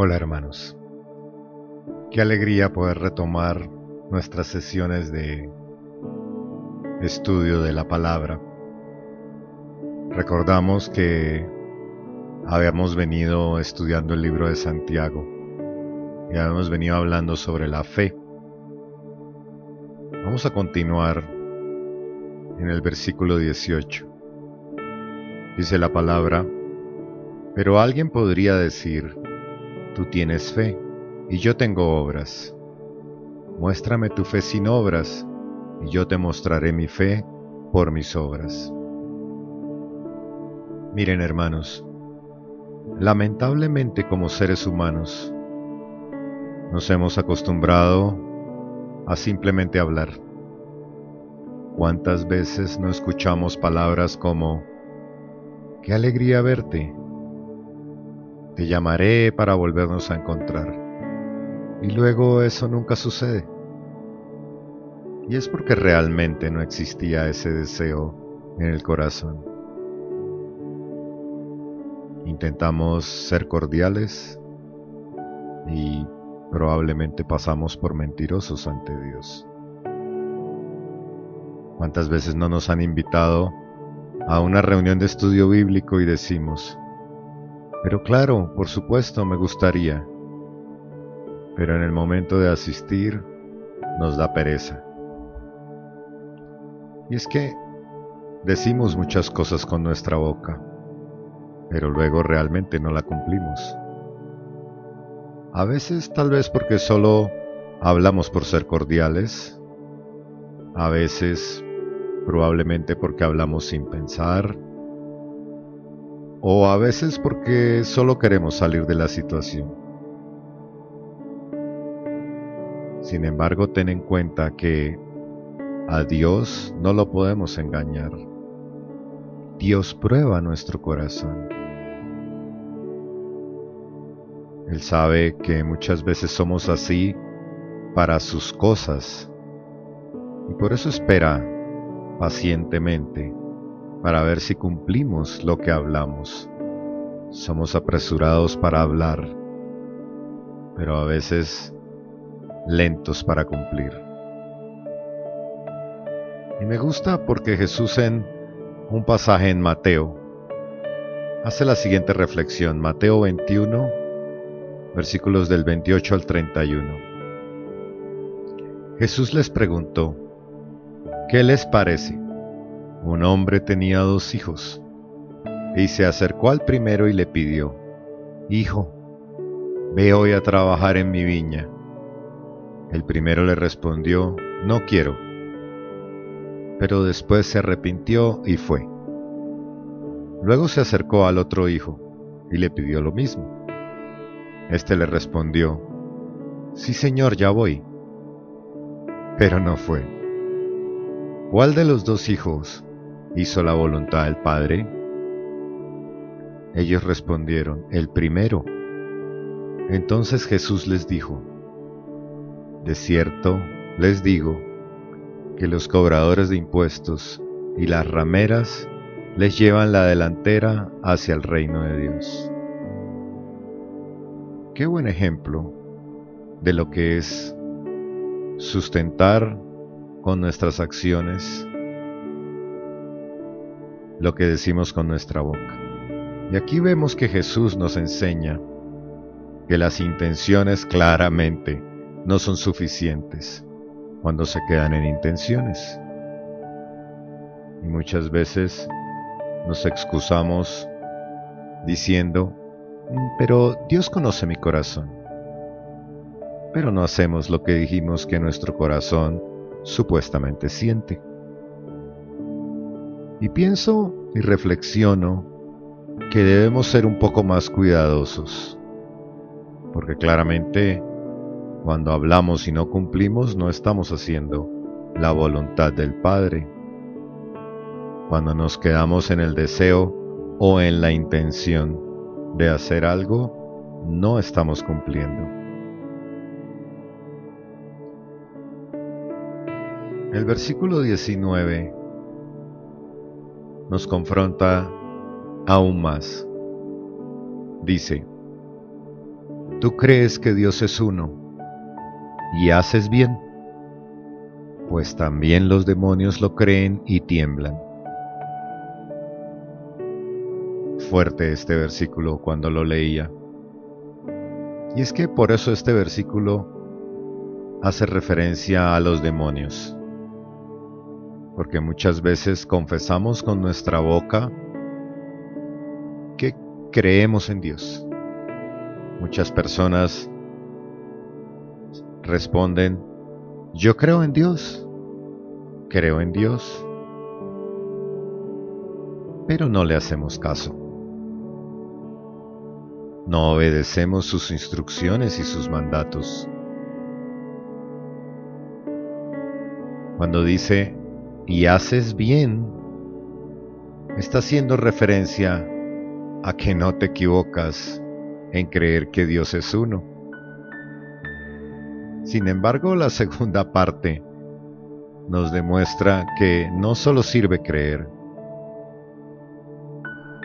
Hola hermanos. Qué alegría poder retomar nuestras sesiones de estudio de la palabra. Recordamos que habíamos venido estudiando el libro de Santiago y habíamos venido hablando sobre la fe. Vamos a continuar en el versículo 18. Dice la palabra, pero alguien podría decir, tú tienes fe y yo tengo obras. Muéstrame tu fe sin obras y yo te mostraré mi fe por mis obras. Miren hermanos, lamentablemente como seres humanos, nos hemos acostumbrado a simplemente hablar. ¿Cuántas veces no escuchamos palabras como, qué alegría verte? Te llamaré para volvernos a encontrar. Y luego eso nunca sucede. Y es porque realmente no existía ese deseo en el corazón. Intentamos ser cordiales y probablemente pasamos por mentirosos ante Dios. ¿Cuántas veces no nos han invitado a una reunión de estudio bíblico y decimos, pero claro, por supuesto, me gustaría. Pero en el momento de asistir nos da pereza. Y es que decimos muchas cosas con nuestra boca, pero luego realmente no la cumplimos. A veces tal vez porque solo hablamos por ser cordiales, a veces probablemente porque hablamos sin pensar, o a veces porque solo queremos salir de la situación. Sin embargo, ten en cuenta que a Dios no lo podemos engañar. Dios prueba nuestro corazón. Él sabe que muchas veces somos así para sus cosas y por eso espera pacientemente para ver si cumplimos lo que hablamos. Somos apresurados para hablar, pero a veces lentos para cumplir. Y me gusta porque Jesús en un pasaje en Mateo hace la siguiente reflexión, Mateo 21, versículos del 28 al 31. Jesús les preguntó, ¿qué les parece? Un hombre tenía dos hijos, y se acercó al primero y le pidió, Hijo, ve hoy a trabajar en mi viña. El primero le respondió, No quiero. Pero después se arrepintió y fue. Luego se acercó al otro hijo y le pidió lo mismo. Este le respondió, Sí, señor, ya voy. Pero no fue. ¿Cuál de los dos hijos hizo la voluntad del Padre? Ellos respondieron, el primero. Entonces Jesús les dijo, de cierto les digo que los cobradores de impuestos y las rameras les llevan la delantera hacia el reino de Dios. Qué buen ejemplo de lo que es sustentar con nuestras acciones lo que decimos con nuestra boca. Y aquí vemos que Jesús nos enseña que las intenciones claramente no son suficientes cuando se quedan en intenciones. Y muchas veces Y pienso y reflexiono que debemos ser un poco más cuidadosos, porque claramente cuando hablamos y no cumplimos no estamos haciendo la voluntad del Padre. Cuando nos quedamos en el deseo o en la intención de hacer algo, no estamos cumpliendo. El versículo 19 nos confronta aún más. Dice, Tú crees que Dios es uno y haces bien, pues también los demonios lo creen y tiemblan. Fuerte este versículo cuando lo leía. Y es que por eso este versículo hace referencia a los demonios. Porque muchas veces confesamos con nuestra boca que creemos en Dios. Muchas personas responden, yo creo en Dios, creo en Dios, pero no le hacemos caso. No obedecemos sus instrucciones y sus mandatos. Cuando dice, y haces bien, está haciendo referencia a que no te equivocas en creer que Dios es uno. Sin embargo, la segunda parte nos demuestra que no solo sirve creer,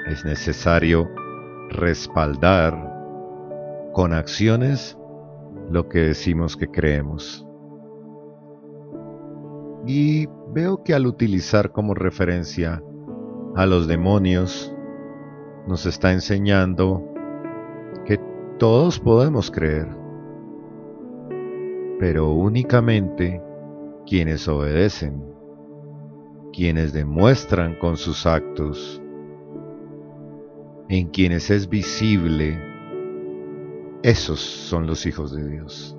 es necesario respaldar con acciones lo que decimos que creemos. Y veo que al utilizar como referencia a los demonios, nos está enseñando que todos podemos creer, pero únicamente quienes obedecen, quienes demuestran con sus actos, en quienes es visible, esos son los hijos de Dios.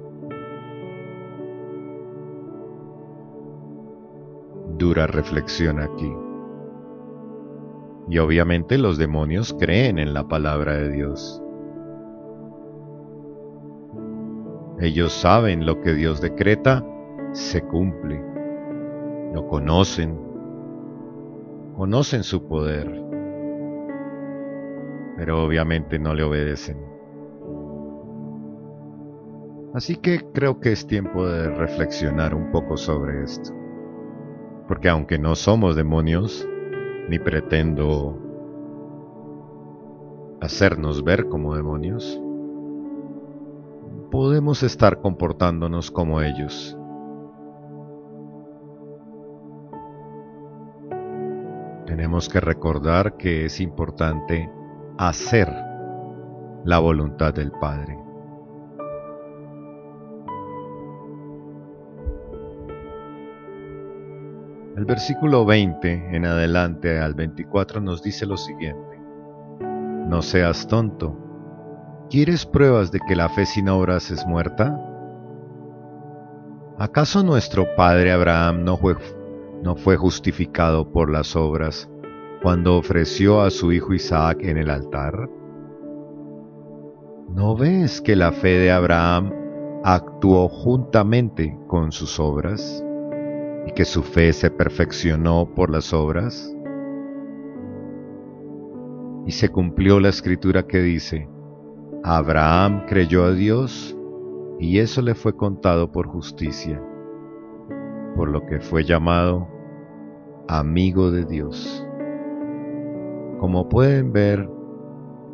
Dura reflexión aquí. Y obviamente los demonios creen en la palabra de Dios. Ellos saben lo que Dios decreta, se cumple. Lo conocen. Conocen su poder. Pero obviamente no le obedecen. Así que creo que es tiempo de reflexionar un poco sobre esto. Porque aunque no somos demonios, ni pretendo hacernos ver como demonios, podemos estar comportándonos como ellos. Tenemos que recordar que es importante hacer la voluntad del Padre. El versículo 20 en adelante al 24 nos dice lo siguiente. No seas tonto. ¿Quieres pruebas de que la fe sin obras es muerta? ¿Acaso nuestro padre Abraham no fue, justificado por las obras cuando ofreció a su hijo Isaac en el altar? ¿No ves que la fe de Abraham actuó juntamente con sus obras? Y que su fe se perfeccionó por las obras? Y se cumplió la escritura que dice, Abraham creyó a Dios y eso le fue contado por justicia, por lo que fue llamado amigo de Dios. Como pueden ver,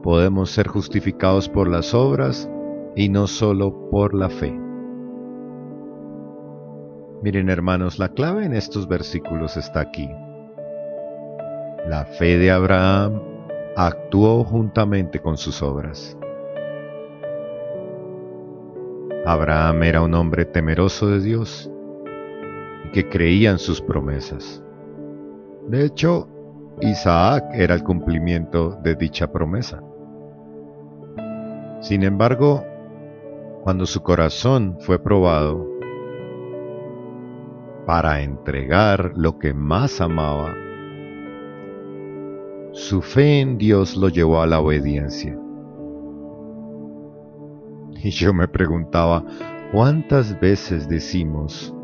podemos ser justificados por las obras y no solo por la fe. Miren hermanos, la clave en estos versículos está aquí. La fe de Abraham actuó juntamente con sus obras. Abraham era un hombre temeroso de Dios y que creía en sus promesas. De hecho, Isaac era el cumplimiento de dicha promesa. Sin embargo, cuando su corazón fue probado, para entregar lo que más amaba. Su fe en Dios lo llevó a la obediencia. Y yo me preguntaba, ¿cuántas veces decimos,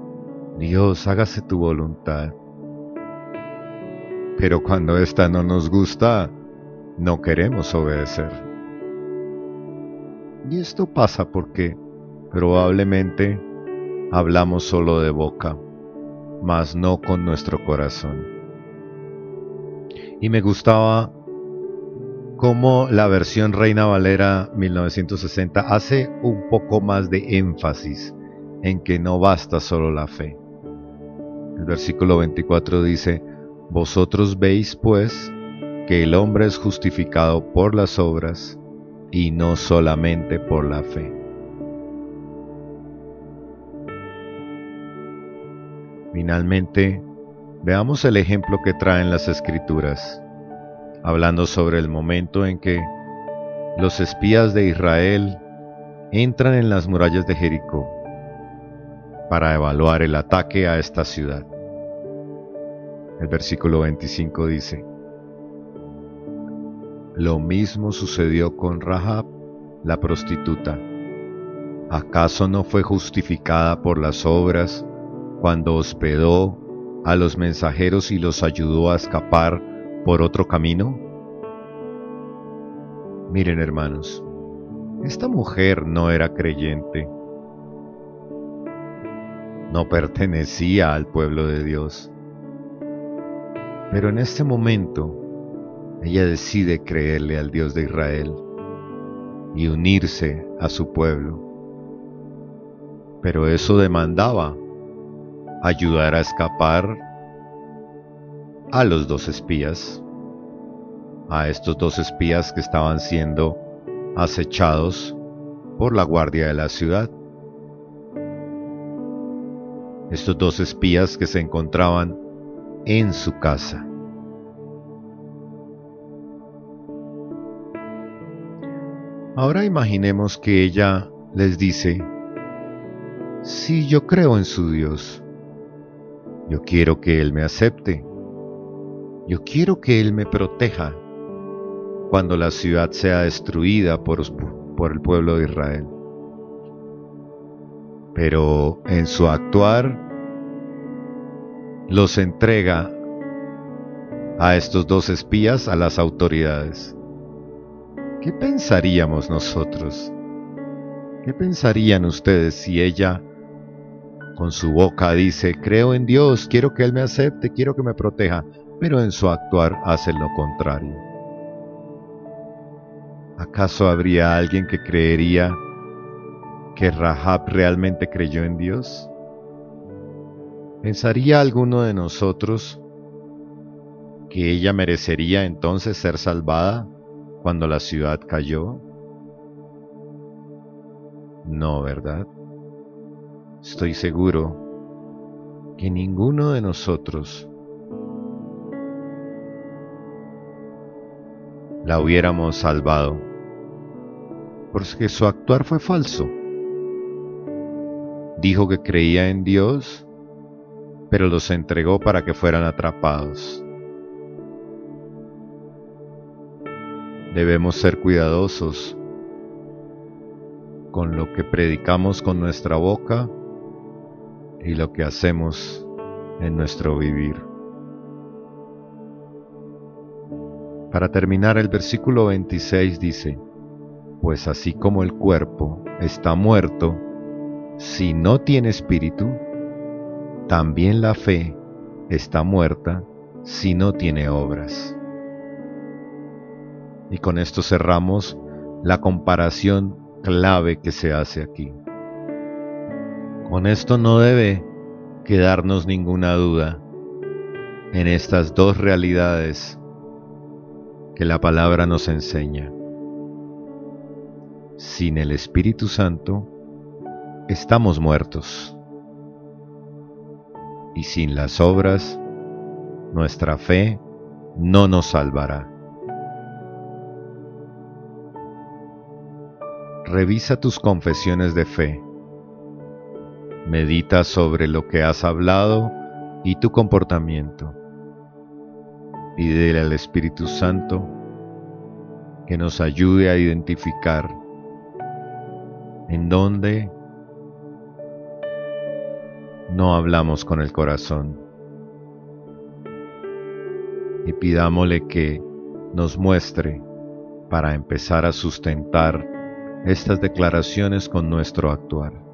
Dios, hágase tu voluntad? Pero cuando ésta no nos gusta, no queremos obedecer. Y esto pasa porque probablemente hablamos solo de boca mas no con nuestro corazón. Y me gustaba como la versión Reina Valera 1960 hace un poco más de énfasis en que no basta solo la fe. El versículo 24 dice, Vosotros veis pues que el hombre es justificado por las obras y no solamente por la fe. Finalmente, veamos el ejemplo que traen las escrituras, hablando sobre el momento en que los espías de Israel entran en las murallas de Jericó para evaluar el ataque a esta ciudad. El versículo 25 dice, Lo mismo sucedió con Rahab, la prostituta. ¿Acaso no fue justificada por las obras cuando hospedó a los mensajeros y los ayudó a escapar por otro camino? Miren hermanos, esta mujer no era creyente, no pertenecía al pueblo de Dios pero en este momento, ella decide creerle al Dios de Israel y unirse a su pueblo. Pero eso demandaba ayudar a escapar a los dos espías, a estos dos espías que estaban siendo acechados por la guardia de la ciudad. Estos dos espías que se encontraban en su casa. Ahora imaginemos que ella les dice, si yo creo en su Dios, yo quiero que Él me acepte, yo quiero que Él me proteja cuando la ciudad sea destruida por, por el pueblo de Israel. Pero en su actuar los entrega a estos dos espías a las autoridades. ¿Qué pensaríamos nosotros? ¿Qué pensarían ustedes si ella con su boca dice, creo en Dios, quiero que Él me acepte, quiero que me proteja, pero en su actuar hace lo contrario? ¿Acaso habría alguien que creería que Rahab realmente creyó en Dios? ¿Pensaría alguno de nosotros que ella merecería entonces ser salvada cuando la ciudad cayó? No, ¿verdad? Estoy seguro que ninguno de nosotros la hubiéramos salvado, porque su actuar fue falso. Dijo que creía en Dios pero los entregó para que fueran atrapados. Debemos ser cuidadosos con lo que predicamos con nuestra boca y lo que hacemos en nuestro vivir. Para terminar, el versículo 26 dice, Pues así como el cuerpo está muerto si no tiene espíritu, también la fe está muerta si no tiene obras. Y con esto cerramos la comparación clave que se hace aquí. Con esto no debe quedarnos ninguna duda en estas dos realidades que la palabra nos enseña. Sin el Espíritu Santo, estamos muertos y sin las obras, nuestra fe no nos salvará. Revisa tus confesiones de fe. Medita sobre lo que has hablado y tu comportamiento. Pídele al Espíritu Santo que nos ayude a identificar en dónde no hablamos con el corazón. Y pidámosle que nos muestre para empezar a sustentar estas declaraciones con nuestro actuar.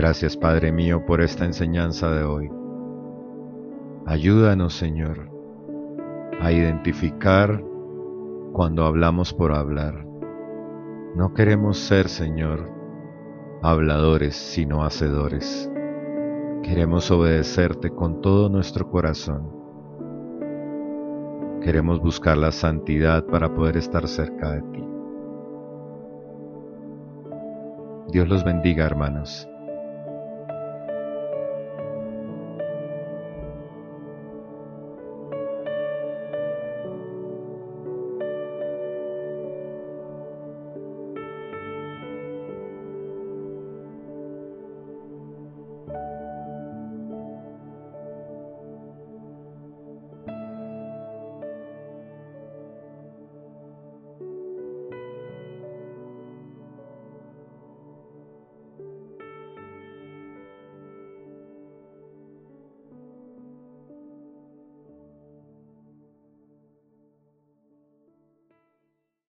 Gracias Padre mío por esta enseñanza de hoy. Ayúdanos, Señor, a identificar cuando hablamos por hablar. No queremos ser, Señor, habladores, sino hacedores. Queremos obedecerte con todo nuestro corazón. Queremos buscar la santidad para poder estar cerca de ti. Dios los bendiga, hermanos.